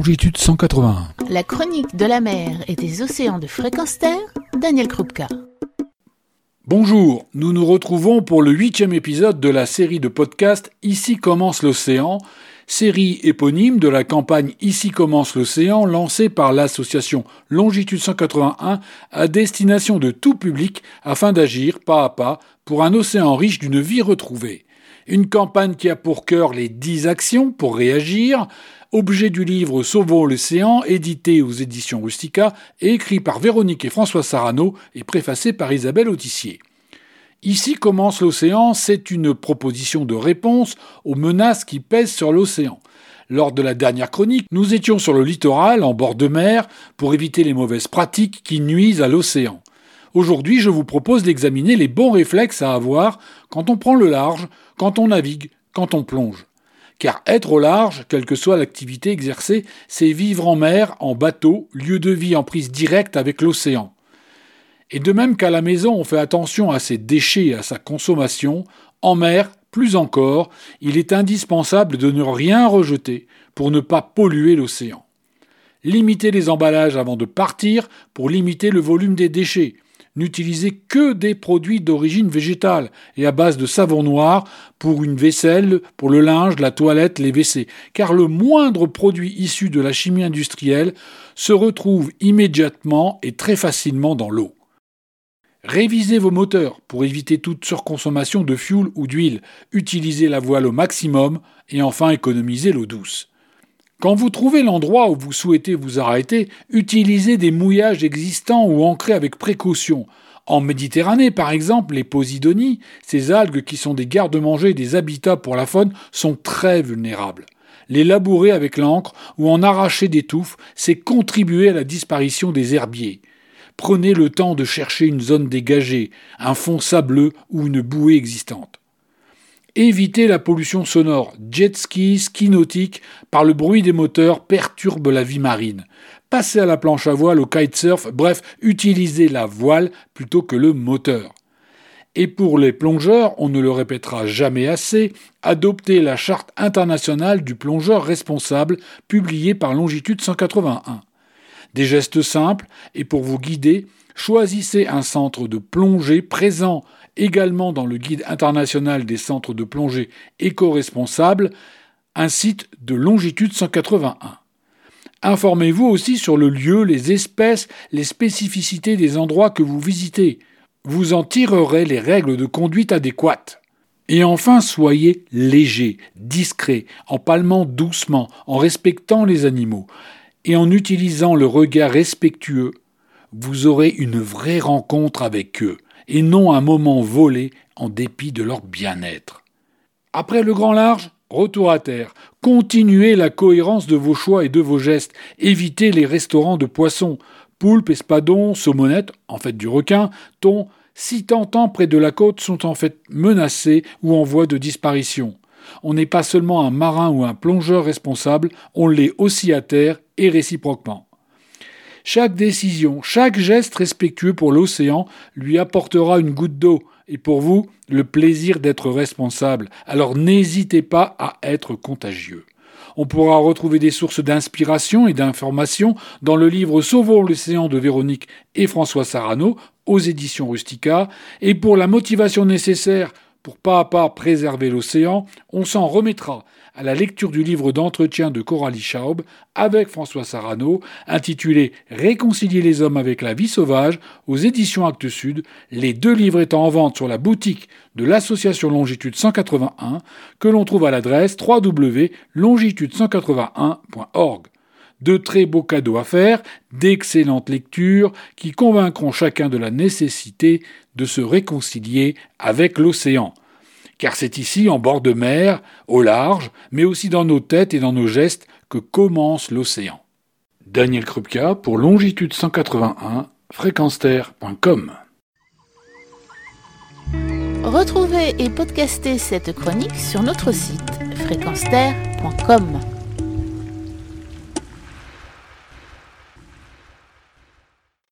longitude 181. La chronique de la mer et des océans de fréquence terre, Daniel Krupka. Bonjour, nous nous retrouvons pour le huitième épisode de la série de podcasts Ici commence l'océan, série éponyme de la campagne Ici commence l'océan lancée par l'association Longitude 181 à destination de tout public afin d'agir pas à pas pour un océan riche d'une vie retrouvée. Une campagne qui a pour cœur les dix actions pour réagir, objet du livre Sauvons l'océan, édité aux éditions Rustica et écrit par Véronique et François Sarano et préfacé par Isabelle Autissier. Ici commence l'océan, c'est une proposition de réponse aux menaces qui pèsent sur l'océan. Lors de la dernière chronique, nous étions sur le littoral, en bord de mer, pour éviter les mauvaises pratiques qui nuisent à l'océan. Aujourd'hui, je vous propose d'examiner les bons réflexes à avoir quand on prend le large, quand on navigue, quand on plonge. Car être au large, quelle que soit l'activité exercée, c'est vivre en mer, en bateau, lieu de vie en prise directe avec l'océan. Et de même qu'à la maison on fait attention à ses déchets et à sa consommation, en mer, plus encore, il est indispensable de ne rien rejeter pour ne pas polluer l'océan. Limiter les emballages avant de partir pour limiter le volume des déchets. N'utilisez que des produits d'origine végétale et à base de savon noir pour une vaisselle, pour le linge, la toilette, les WC, car le moindre produit issu de la chimie industrielle se retrouve immédiatement et très facilement dans l'eau. Révisez vos moteurs pour éviter toute surconsommation de fuel ou d'huile. Utilisez la voile au maximum et enfin économisez l'eau douce. Quand vous trouvez l'endroit où vous souhaitez vous arrêter, utilisez des mouillages existants ou ancrés avec précaution. En Méditerranée, par exemple, les posidonies, ces algues qui sont des gardes-manger et des habitats pour la faune, sont très vulnérables. Les labourer avec l'encre ou en arracher des touffes, c'est contribuer à la disparition des herbiers. Prenez le temps de chercher une zone dégagée, un fond sableux ou une bouée existante. Évitez la pollution sonore. Jet ski, ski nautique, par le bruit des moteurs, perturbe la vie marine. Passez à la planche à voile, au kitesurf, bref, utilisez la voile plutôt que le moteur. Et pour les plongeurs, on ne le répétera jamais assez, adoptez la charte internationale du plongeur responsable publiée par Longitude 181. Des gestes simples, et pour vous guider, choisissez un centre de plongée présent également dans le guide international des centres de plongée éco-responsables, un site de longitude 181. Informez-vous aussi sur le lieu, les espèces, les spécificités des endroits que vous visitez. Vous en tirerez les règles de conduite adéquates. Et enfin, soyez léger, discret, en palmant doucement, en respectant les animaux et en utilisant le regard respectueux, vous aurez une vraie rencontre avec eux, et non un moment volé en dépit de leur bien-être. Après le grand large, retour à terre. Continuez la cohérence de vos choix et de vos gestes. Évitez les restaurants de poissons. Poulpe, espadon, saumonette, en fait du requin, thon, si tentant près de la côte sont en fait menacés ou en voie de disparition. On n'est pas seulement un marin ou un plongeur responsable, on l'est aussi à terre et réciproquement. Chaque décision, chaque geste respectueux pour l'océan lui apportera une goutte d'eau et pour vous le plaisir d'être responsable. Alors n'hésitez pas à être contagieux. On pourra retrouver des sources d'inspiration et d'information dans le livre Sauvons l'océan de Véronique et François Sarano aux éditions Rustica. Et pour la motivation nécessaire pour pas à pas préserver l'océan, on s'en remettra à la lecture du livre d'entretien de Coralie Schaub avec François Sarano, intitulé Réconcilier les hommes avec la vie sauvage aux éditions Actes Sud, les deux livres étant en vente sur la boutique de l'association Longitude 181, que l'on trouve à l'adresse www.longitude181.org. De très beaux cadeaux à faire, d'excellentes lectures qui convaincront chacun de la nécessité de se réconcilier avec l'océan. Car c'est ici, en bord de mer, au large, mais aussi dans nos têtes et dans nos gestes, que commence l'océan. Daniel Krupka pour Longitude 181, fréquenceterre.com. Retrouvez et podcastez cette chronique sur notre site fréquenceterre.com.